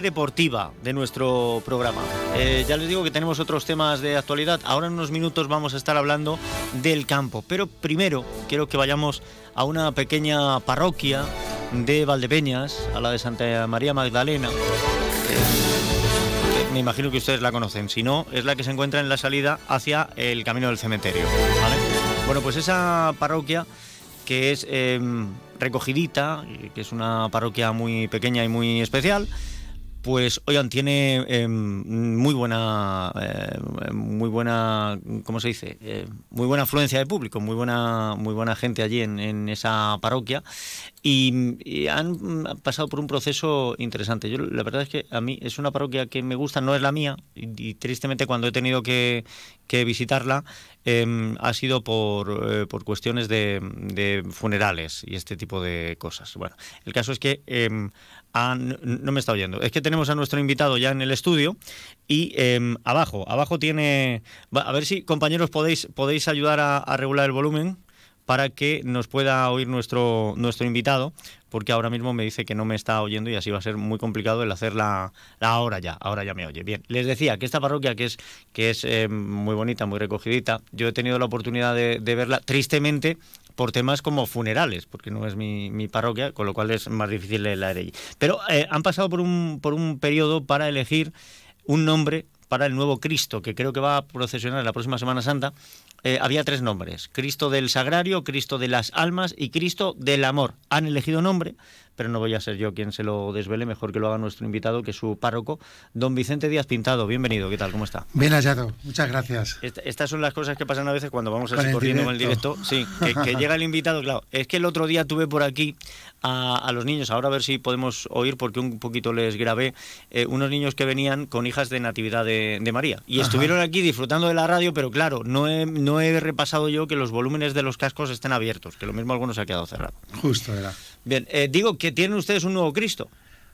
deportiva de nuestro programa. Eh, ya les digo que tenemos otros temas de actualidad. Ahora en unos minutos vamos a estar hablando del campo. Pero primero quiero que vayamos a una pequeña parroquia de Valdepeñas, a la de Santa María Magdalena. Eh, me imagino que ustedes la conocen. Si no, es la que se encuentra en la salida hacia el camino del cementerio. Bueno, pues esa parroquia que es em, recogidita, que es una parroquia muy pequeña y muy especial, pues, oigan, tiene em, muy buena, eh, muy buena, ¿cómo se dice? Eh, muy buena afluencia de público, muy buena, muy buena gente allí en, esa parroquia y, han pasado por un proceso interesante. Yo, la verdad es que a mí es una parroquia que me gusta, no es la mía y, tristemente cuando he tenido que, visitarla em, ha sido por, eh, por cuestiones de, de, funerales y este tipo de cosas. Bueno, el caso es que em, Ah, no, me está oyendo. Es que tenemos a nuestro invitado ya en el estudio y em, abajo, abajo tiene... A ver si, compañeros, podéis, podéis ayudar a, regular el volumen para que nos pueda oír nuestro, nuestro invitado, porque ahora mismo me dice que no me está oyendo y así va a ser muy complicado el hacer la, ahora ya, ahora ya me oye. Bien, les decía que esta parroquia que es, que es em, muy bonita, muy recogidita, yo he tenido la oportunidad de, verla, tristemente por temas como funerales, porque no es mi, parroquia, con lo cual es más difícil la allí. Pero eh, han pasado por un, por un periodo para elegir un nombre para el nuevo Cristo, que creo que va a procesionar la próxima Semana Santa, eh, había tres nombres, Cristo del Sagrario, Cristo de las Almas y Cristo del Amor. Han elegido nombre, pero no voy a ser yo quien se lo desvele, mejor que lo haga nuestro invitado, que es su párroco, don Vicente Díaz Pintado. Bienvenido, ¿qué tal? ¿Cómo está? Bien hallado, muchas gracias. estas son las cosas que pasan a veces cuando vamos así corriendo en el directo. Sí, que, llega el invitado, claro. Es que el otro día tuve por aquí a, los niños, ahora a ver si podemos oír, porque un poquito les grabé, eh, unos niños que venían con hijas de Natividad de, María. Y estuvieron aquí disfrutando de la radio, pero claro, no he, no he repasado yo que los volúmenes de los cascos estén abiertos, que lo mismo algunos se ha quedado cerrado. Justo era. Bien, eh, digo que tienen ustedes un nuevo Cristo.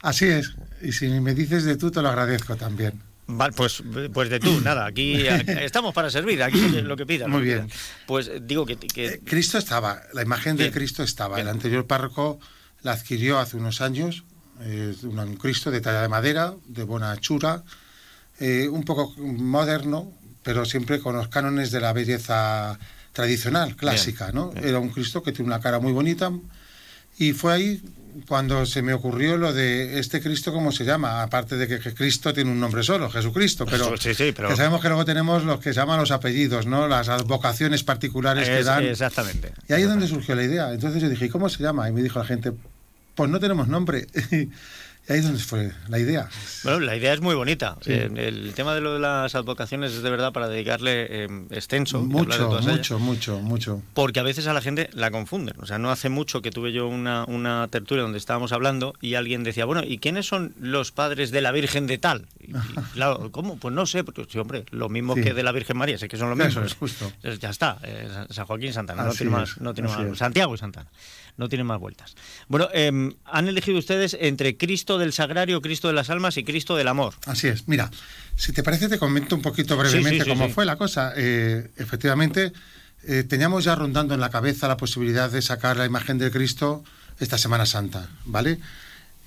Así es, y si me dices de tú, te lo agradezco también. Vale, pues, pues de tú, nada, aquí, estamos para servir, aquí lo que pidan. Muy bien. Pues digo que... Eh, Cristo estaba, la imagen de Cristo estaba, el anterior párroco la adquirió hace unos años, un Cristo de talla de madera, de buena hechura, eh, un poco moderno, pero siempre con los cánones de la belleza tradicional, clásica, ¿no? Era un Cristo que tiene una cara muy bonita, y fue ahí cuando se me ocurrió lo de este Cristo, ¿cómo se llama? Aparte de que, Cristo tiene un nombre solo, Jesucristo, pero, sí, sí, pero... Que sabemos que luego tenemos los que se llaman los apellidos, ¿no? Las vocaciones particulares que dan. Exactamente. Y ahí es donde surgió la idea. Entonces yo dije, ¿y cómo se llama? Y me dijo la gente, pues no tenemos nombre. ahí es donde fue la idea. Bueno, la idea es muy bonita. Eh, el tema de lo de las advocaciones es de verdad para dedicarle eh, extenso. Mucho, mucho, mucho, mucho. Porque a veces a la gente la confunden. O sea, no hace mucho que tuve yo una, una tertulia donde estábamos hablando y alguien decía, bueno, ¿y quiénes son los padres de la Virgen de tal? Y, claro, ¿cómo? Pues no sé, porque sí, hombre, lo mismo que de la Virgen María, sé que son lo mismo. Eso es justo. Ya está, eh, San Joaquín Santana, no tiene más, no tiene más. Santiago y Santana no tiene más vueltas. Bueno, em, han elegido ustedes entre Cristo del Sagrario, Cristo de las Almas y Cristo del Amor. Así es. Mira, si te parece, te comento un poquito brevemente cómo fue la cosa. Eh, efectivamente, eh, teníamos ya rondando en la cabeza la posibilidad de sacar la imagen de Cristo esta Semana Santa, ¿vale?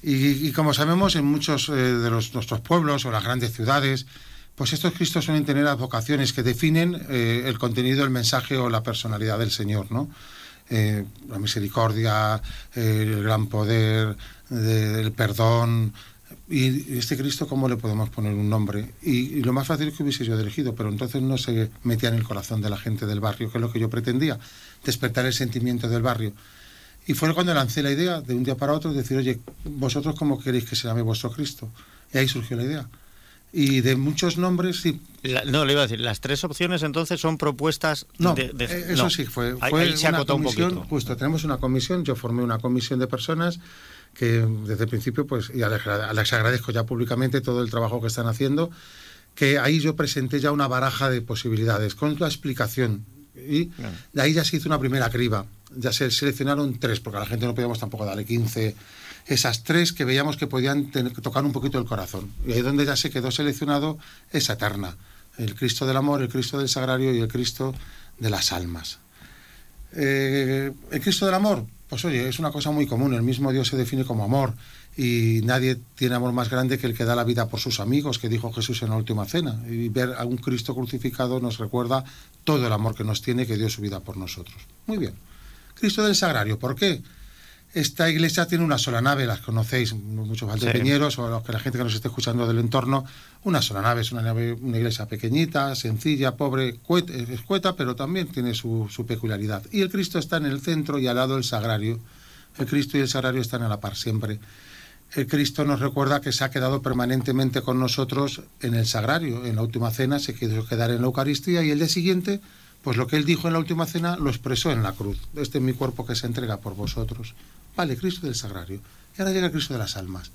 Y, como sabemos, en muchos eh, de los, nuestros pueblos o las grandes ciudades, pues estos Cristos suelen tener advocaciones que definen el contenido, el mensaje o la personalidad del Señor, ¿no? Eh, la misericordia, el gran poder, el perdón. Y este Cristo, ¿cómo le podemos poner un nombre? Y, lo más fácil es que hubiese yo elegido, pero entonces no se metía en el corazón de la gente del barrio, que es lo que yo pretendía, despertar el sentimiento del barrio. Y fue cuando lancé la idea de un día para otro, decir, oye, vosotros cómo queréis que se llame vuestro Cristo. Y ahí surgió la idea y de muchos nombres sí. no, le iba a decir, las tres opciones entonces son propuestas no, de, eh, eso sí, fue, fue una comisión, justo, tenemos una comisión, yo formé una comisión de personas que desde el principio, pues, y les, agradezco ya públicamente todo el trabajo que están haciendo, que ahí yo presenté ya una baraja de posibilidades con la explicación. Y de ahí ya se hizo una primera criba, ya se seleccionaron tres, porque a la gente no podíamos tampoco darle 15 esas tres que veíamos que podían tocar un poquito el corazón. Y ahí es donde ya se quedó seleccionado esa eterna, el Cristo del amor, el Cristo del sagrario y el Cristo de las almas. Eh, el Cristo del amor, pues oye, es una cosa muy común, el mismo Dios se define como amor y nadie tiene amor más grande que el que da la vida por sus amigos, que dijo Jesús en la última cena. Y ver a un Cristo crucificado nos recuerda todo el amor que nos tiene, que dio su vida por nosotros. Muy bien. Cristo del Sagrario, ¿por qué? Esta iglesia tiene una sola nave, las conocéis, muchos valdepeñeros o que la gente que nos esté escuchando del entorno, una sola nave, es una nave, una iglesia pequeñita, sencilla, pobre, escueta, pero también tiene su, su peculiaridad. Y el Cristo está en el centro y al lado del sagrario. El Cristo y el sagrario están a la par siempre el Cristo nos recuerda que se ha quedado permanentemente con nosotros en el sagrario. En la última cena se quedó quedar en la Eucaristía y el día siguiente, pues lo que él dijo en la última cena lo expresó en la cruz. Este es mi cuerpo que se entrega por vosotros. Vale, Cristo del sagrario. Y ahora llega Cristo de las almas.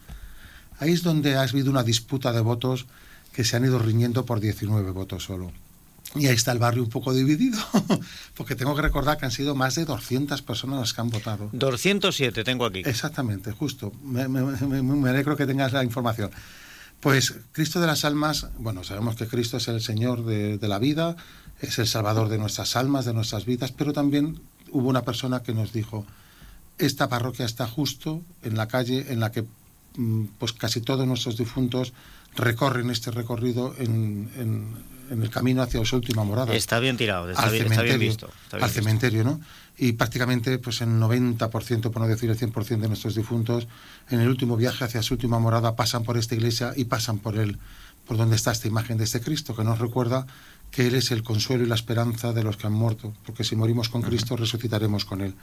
Ahí es donde ha habido una disputa de votos que se han ido riñendo por 19 votos solo. Y ahí está el barrio un poco dividido, porque tengo que recordar que han sido más de 200 personas las que han votado. 207 tengo aquí. Exactamente, justo. Me, alegro que tengas la información. Pues Cristo de las almas, bueno, sabemos que Cristo es el Señor de, de la vida, es el Salvador de nuestras almas, de nuestras vidas, pero también hubo una persona que nos dijo, esta parroquia está justo en la calle en la que mm, pues casi todos nuestros difuntos recorren este recorrido en, en el camino hacia su última morada. Está bien tirado, está, bien, visto. al cementerio, ¿no? Y prácticamente pues el 90%, por no decir el 100% de nuestros difuntos, en el último viaje hacia su última morada pasan por esta iglesia y pasan por él, por donde está esta imagen de este Cristo, que nos recuerda que Él es el consuelo y la esperanza de los que han muerto, porque si morimos con Cristo resucitaremos con Él.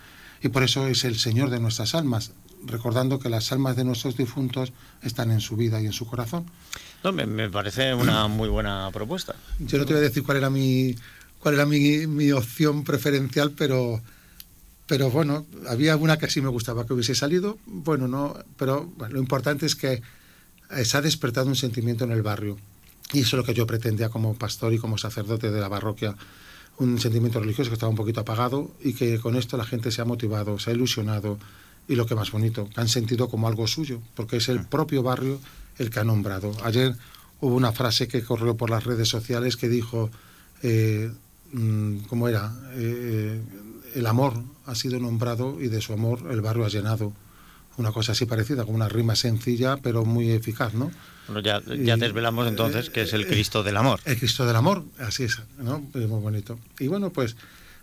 Y por eso es el Señor de nuestras almas, recordando que las almas de nuestros difuntos están en su vida y en su corazón. No, me, parece una muy buena propuesta. Yo no te voy a decir cuál era mi, cuál era mi, mi opción preferencial, pero, pero bueno, había una que sí me gustaba que hubiese salido, bueno, no, pero lo importante es que se ha despertado un sentimiento en el barrio. Y eso es lo que yo pretendía como pastor y como sacerdote de la parroquia un sentimiento religioso que estaba un poquito apagado y que con esto la gente se ha motivado, se ha ilusionado y lo que más bonito, que han sentido como algo suyo, porque es el propio barrio el que ha nombrado. Ayer hubo una frase que corrió por las redes sociales que dijo, eh, mm, ¿cómo era? Eh, el amor ha sido nombrado y de su amor el barrio ha llenado una cosa así parecida, como una rima sencilla pero muy eficaz, ¿no? Bueno, ya, ya desvelamos entonces que es el Cristo del amor. El Cristo del amor, así es, ¿no? Es muy bonito. Y bueno, pues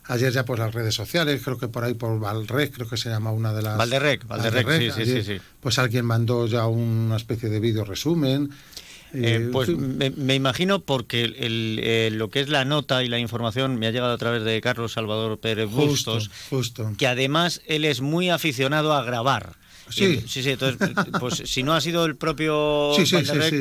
ayer ya por las redes sociales, creo que por ahí por Valrec, creo que se llama una de las... Valderrec, Valderrec, sí, sí, sí, Pues alguien mandó ya una especie de vídeo resumen. Eh, pues me, imagino porque el, lo que es la nota y la información me ha llegado a través de Carlos Salvador Pérez Bustos, justo. que además él es muy aficionado a grabar. Sí. sí, sí, entonces, pues si no ha sido el propio sí,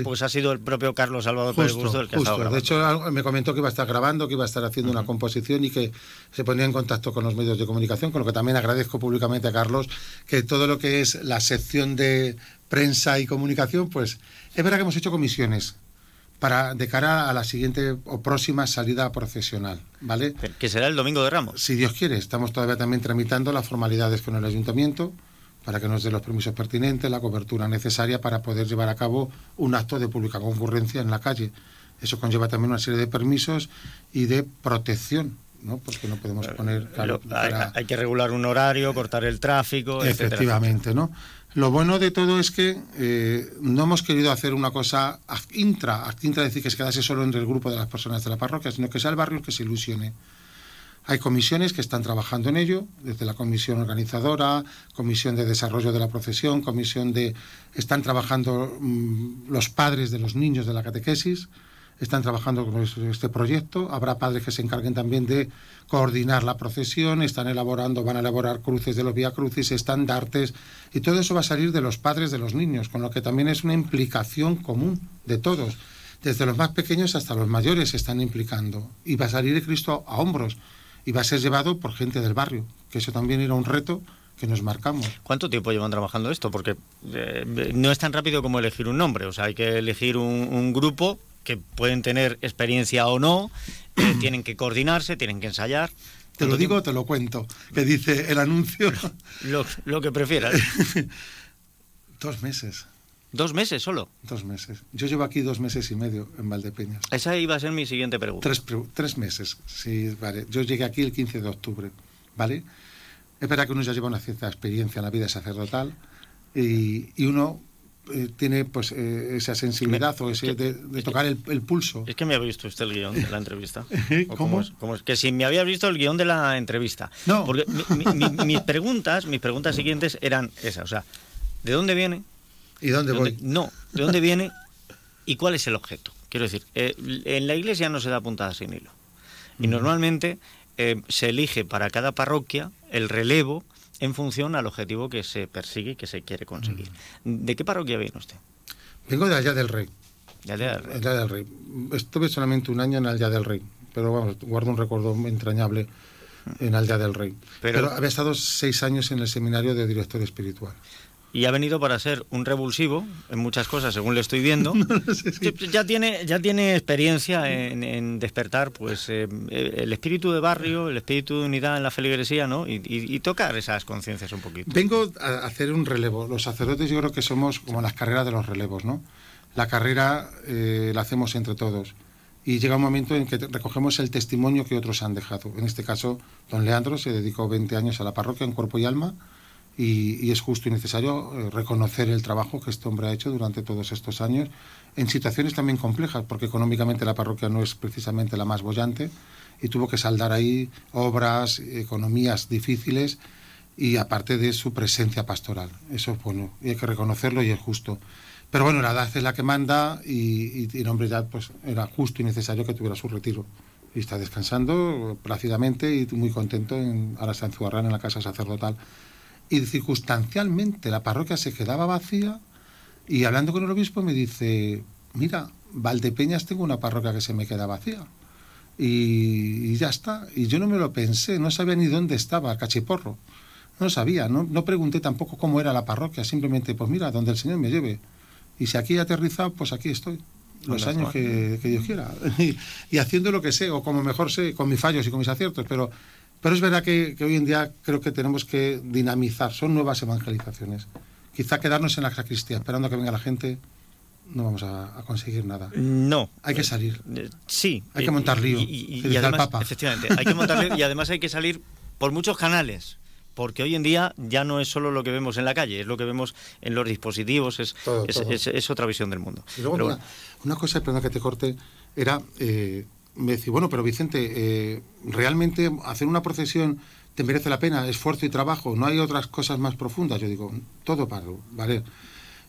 pues ha sido el propio Carlos Salvador Pérez Busto el que ha estado De hecho, me comentó que iba a estar grabando, que iba a estar haciendo una composición y que se ponía en contacto con los medios de comunicación, con lo que también agradezco públicamente a Carlos que todo lo que es la sección de prensa y comunicación, pues es verdad que hemos hecho comisiones para de cara a la siguiente o próxima salida profesional, ¿vale? Que será el domingo de Ramos. Si Dios quiere, estamos todavía también tramitando las formalidades con el ayuntamiento para que nos dé los permisos pertinentes, la cobertura necesaria para poder llevar a cabo un acto de pública concurrencia en la calle. Eso conlleva también una serie de permisos y de protección, ¿no? Porque no podemos poner... hay, que regular un horario, cortar el tráfico, Efectivamente, ¿no? Lo bueno de todo es que eh, no hemos querido hacer una cosa intra, intra decir que se quedase solo entre el grupo de las personas de la parroquia, sino que sea el barrio el que se ilusione. Hay comisiones que están trabajando en ello, desde la comisión organizadora, comisión de desarrollo de la profesión, comisión de... Están trabajando mm, los padres de los niños de la catequesis, están trabajando con este proyecto. Habrá padres que se encarguen también de coordinar la procesión, están elaborando, van a elaborar cruces de los vía crucis, estandartes, y todo eso va a salir de los padres de los niños, con lo que también es una implicación común de todos. Desde los más pequeños hasta los mayores se están implicando. Y va a salir el Cristo a hombros y va a ser llevado por gente del barrio, que eso también era un reto que nos marcamos. ¿Cuánto tiempo llevan trabajando esto? Porque eh, no es tan rápido como elegir un nombre, o sea, hay que elegir un, grupo que pueden tener experiencia o no, eh, tienen que coordinarse, tienen que ensayar. Te lo digo, te lo cuento, que dice el anuncio. lo, lo que prefieras. Dos meses. ¿Dos meses solo? Dos meses. Yo llevo aquí dos meses y medio en Valdepeñas. Esa iba a ser mi siguiente pregunta. Tres, tres meses, sí, vale. Yo llegué aquí el 15 de octubre, ¿vale? Es verdad que uno ya lleva una cierta experiencia en la vida sacerdotal y, y uno eh, tiene pues eh, esa sensibilidad o ese de, tocar el, pulso. Es que me había visto usted el guion de la entrevista. ¿Cómo? es? Que si me había visto el guion de la entrevista. No. Porque mis preguntas, mis preguntas siguientes eran esas. O sea, ¿de dónde viene? ¿Y dónde, voy? no, ¿de dónde viene y cuál es el objeto? Quiero decir, eh, en la iglesia no se da puntada sin hilo. Y normalmente se elige para cada parroquia el relevo en función al objetivo que se persigue y que se quiere conseguir. ¿De qué parroquia viene usted? Vengo de Allá del Rey. De Allá del Rey. Allá del Rey. Estuve solamente un año en Allá del Rey, pero vamos, guardo un recuerdo entrañable en Allá del Rey. pero había estado seis años en el seminario de director espiritual y ha venido para ser un revulsivo en muchas cosas, según le estoy viendo. Ya tiene ya tiene experiencia en, despertar pues eh, el espíritu de barrio, el espíritu de unidad en la feligresía, ¿no? Y, tocar esas conciencias un poquito. Vengo a hacer un relevo. Los sacerdotes yo creo que somos como las carreras de los relevos, ¿no? La carrera eh, la hacemos entre todos. Y llega un momento en que recogemos el testimonio que otros han dejado. En este caso, don Leandro se dedicó 20 años a la parroquia en cuerpo y alma y, es justo y necesario eh, reconocer el trabajo que este hombre ha hecho durante todos estos años en situaciones también complejas, porque económicamente la parroquia no es precisamente la más bollante y tuvo que saldar ahí obras, economías difíciles y aparte de su presencia pastoral. Eso es bueno y hay que reconocerlo y es justo. Pero bueno, la edad es la que manda y, y, el hombre ya pues era justo y necesario que tuviera su retiro. Y está descansando plácidamente y muy contento en, ahora está en en la casa sacerdotal y circunstancialmente la parroquia se quedaba vacía y hablando con el obispo me dice, mira, Valdepeñas tengo una parroquia que se me queda vacía. Y, ya está. Y yo no me lo pensé, no sabía ni dónde estaba Cachiporro. No sabía, no, no pregunté tampoco cómo era la parroquia, simplemente, pues mira, donde el Señor me lleve. Y si aquí he aterrizado, pues aquí estoy. Los años que, Dios quiera. Y, y, haciendo lo que sé, o como mejor sé, con mis fallos y con mis aciertos, pero pero es verdad que, hoy en día creo que tenemos que dinamizar, son nuevas evangelizaciones. Quizá quedarnos en la sacristía esperando a que venga la gente no vamos a, conseguir nada. No. Hay que salir. Eh, sí. Hay que montar lío. Y, Papa. Efectivamente, hay que montar lío y además hay que salir por muchos canales. Porque hoy en día ya no es solo lo que vemos en la calle, es lo que vemos en los dispositivos, es, es, otra visión del mundo. Y luego, una, cosa, perdón que te corte, era eh, me decía, bueno, pero Vicente, eh, ¿realmente hacer una procesión te merece la pena? Esfuerzo y trabajo, ¿no hay otras cosas más profundas? Yo digo, todo paro, ¿vale?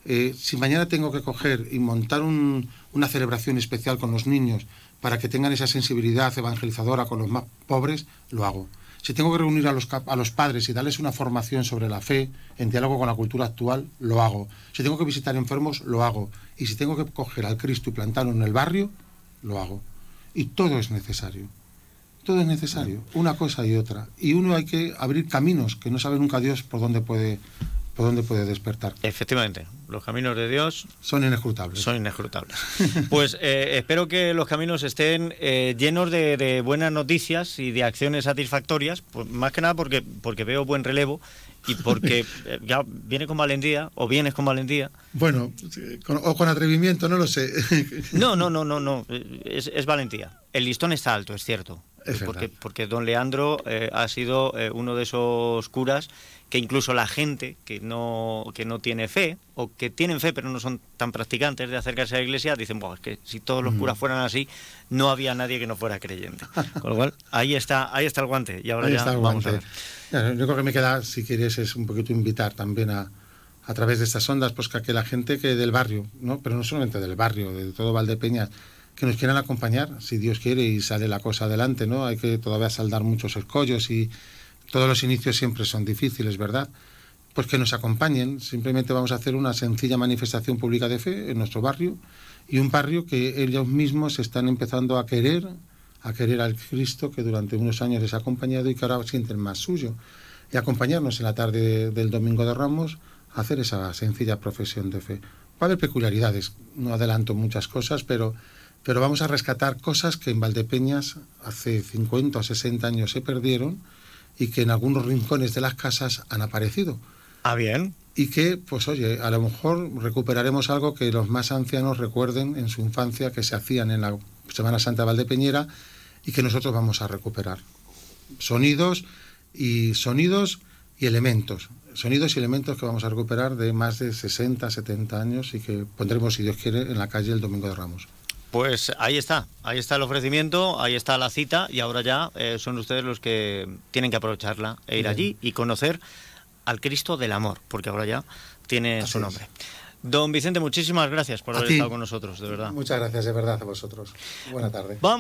Eh, si mañana tengo que coger y montar una celebración especial con los niños para que tengan esa sensibilidad evangelizadora con los más pobres, lo hago. Si tengo que reunir a los, a los padres y darles una formación sobre la fe en diálogo con la cultura actual, lo hago. Si tengo que visitar enfermos, lo hago. Y si tengo que coger al Cristo y plantarlo en el barrio, lo hago y todo es necesario. Todo es necesario, una cosa y otra. Y uno hay que abrir caminos que no sabe nunca Dios por dónde puede por dónde puede despertar. Efectivamente, los caminos de Dios son inescrutables. Son inescrutables. pues eh, espero que los caminos estén eh, llenos de, buenas noticias y de acciones satisfactorias, pues, más que nada porque, porque veo buen relevo y porque eh, ya viene con valentía o vienes con valentía. Bueno, o con atrevimiento, no lo sé. no, no, no, no, no, es, es valentía. El listón está alto, es cierto. Porque, porque don Leandro ha sido uno de esos curas que incluso la gente que no, que no tiene fe, o que tienen fe pero no son tan practicantes de acercarse a la iglesia, dicen, es que si todos los curas fueran así, no había nadie que no fuera creyente. Con lo cual, ahí está, ahí está el guante. Y ahora ya vamos a ver. lo único que me queda, si quieres, es un poquito invitar también a, a través de estas ondas, pues que la gente que del barrio, ¿no? pero no solamente del barrio, de todo Valdepeñas, que nos quieran acompañar, si Dios quiere y sale la cosa adelante, ¿no? Hay que todavía saldar muchos escollos y todos los inicios siempre son difíciles, ¿verdad? Pues que nos acompañen. Simplemente vamos a hacer una sencilla manifestación pública de fe en nuestro barrio y un barrio que ellos mismos están empezando a querer, a querer al Cristo que durante unos años les ha acompañado y que ahora sienten más suyo. Y acompañarnos en la tarde del Domingo de Ramos a hacer esa sencilla profesión de fe. Va a haber peculiaridades, no adelanto muchas cosas, pero, pero vamos a rescatar cosas que en Valdepeñas hace 50 o 60 años se perdieron y que en algunos rincones de las casas han aparecido. Ah, bien. Y que, pues oye, a lo mejor recuperaremos algo que los más ancianos recuerden en su infancia que se hacían en la Semana Santa de Valdepeñera y que nosotros vamos a recuperar. Sonidos y sonidos y elementos. sonidos y elementos que vamos a recuperar de más de 60, 70 años y que pondremos, si Dios quiere, en la calle el Domingo de Ramos. Pues ahí está, ahí está el ofrecimiento, ahí está la cita y ahora ya eh, son ustedes los que tienen que aprovecharla e ir allí y conocer al Cristo del Amor, porque ahora ya tiene su nombre. Don Vicente, muchísimas gracias por haber estado con nosotros, de verdad. Muchas gracias, de verdad, a vosotros. Buena tarde. Vamos.